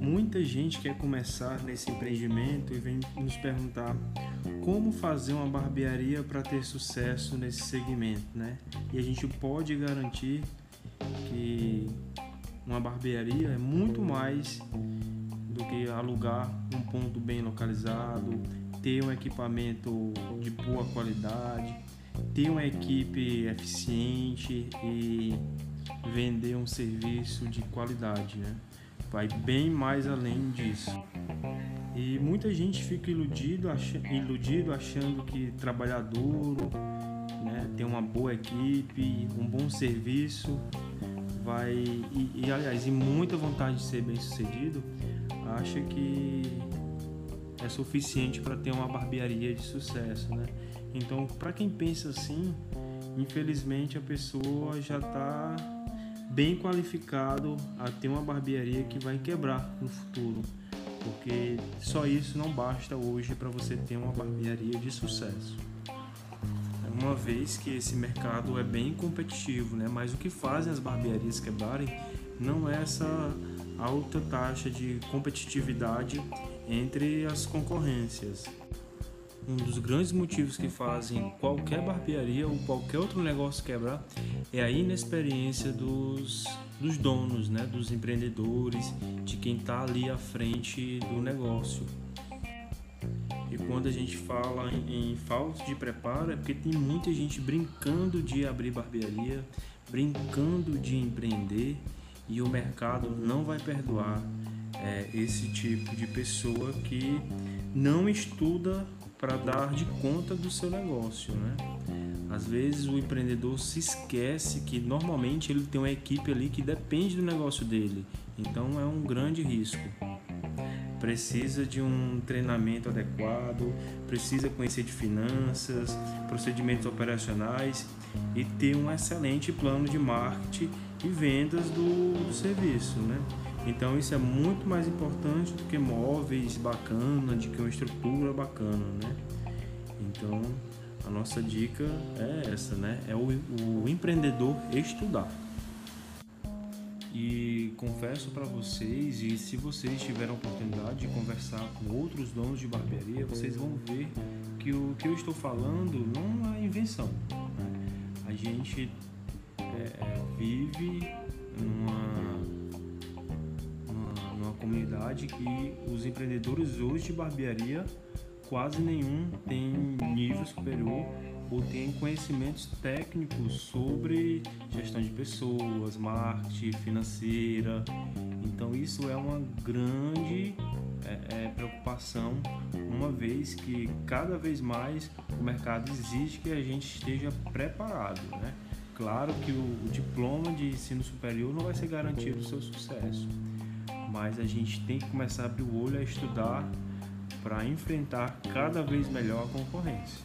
Muita gente quer começar nesse empreendimento e vem nos perguntar como fazer uma barbearia para ter sucesso nesse segmento, né? E a gente pode garantir que uma barbearia é muito mais do que alugar um ponto bem localizado, ter um equipamento de boa qualidade, ter uma equipe eficiente e vender um serviço de qualidade, né? Vai bem mais além disso. E muita gente fica iludido, ach iludido achando que trabalhar duro, né, ter uma boa equipe, um bom serviço, vai e, e aliás, e muita vontade de ser bem sucedido, acha que é suficiente para ter uma barbearia de sucesso, né? Então, para quem pensa assim, infelizmente a pessoa já está bem qualificado a ter uma barbearia que vai quebrar no futuro, porque só isso não basta hoje para você ter uma barbearia de sucesso. Uma vez que esse mercado é bem competitivo, né? Mas o que fazem as barbearias quebrarem não é essa alta taxa de competitividade entre as concorrências. Um dos grandes motivos que fazem qualquer barbearia ou qualquer outro negócio quebrar é a inexperiência dos, dos donos, né? dos empreendedores, de quem está ali à frente do negócio. E quando a gente fala em, em falta de preparo é porque tem muita gente brincando de abrir barbearia, brincando de empreender e o mercado não vai perdoar é, esse tipo de pessoa que não estuda para dar de conta do seu negócio, né? Às vezes o empreendedor se esquece que normalmente ele tem uma equipe ali que depende do negócio dele, então é um grande risco. Precisa de um treinamento adequado, precisa conhecer de finanças, procedimentos operacionais e ter um excelente plano de marketing e vendas do, do serviço, né? Então isso é muito mais importante do que móveis bacana, de que uma estrutura bacana, né? Então a nossa dica é essa, né? É o, o empreendedor estudar. E confesso para vocês, e se vocês tiverem a oportunidade de conversar com outros donos de barbearia, vocês vão ver que o que eu estou falando não é invenção. Né? A gente é, é, vive numa comunidade que os empreendedores hoje de barbearia quase nenhum tem nível superior ou tem conhecimentos técnicos sobre gestão de pessoas, marketing, financeira. Então isso é uma grande é, é, preocupação, uma vez que cada vez mais o mercado exige que a gente esteja preparado, né? Claro que o, o diploma de ensino superior não vai ser garantido o seu sucesso mas a gente tem que começar a abrir o olho a estudar para enfrentar cada vez melhor a concorrência.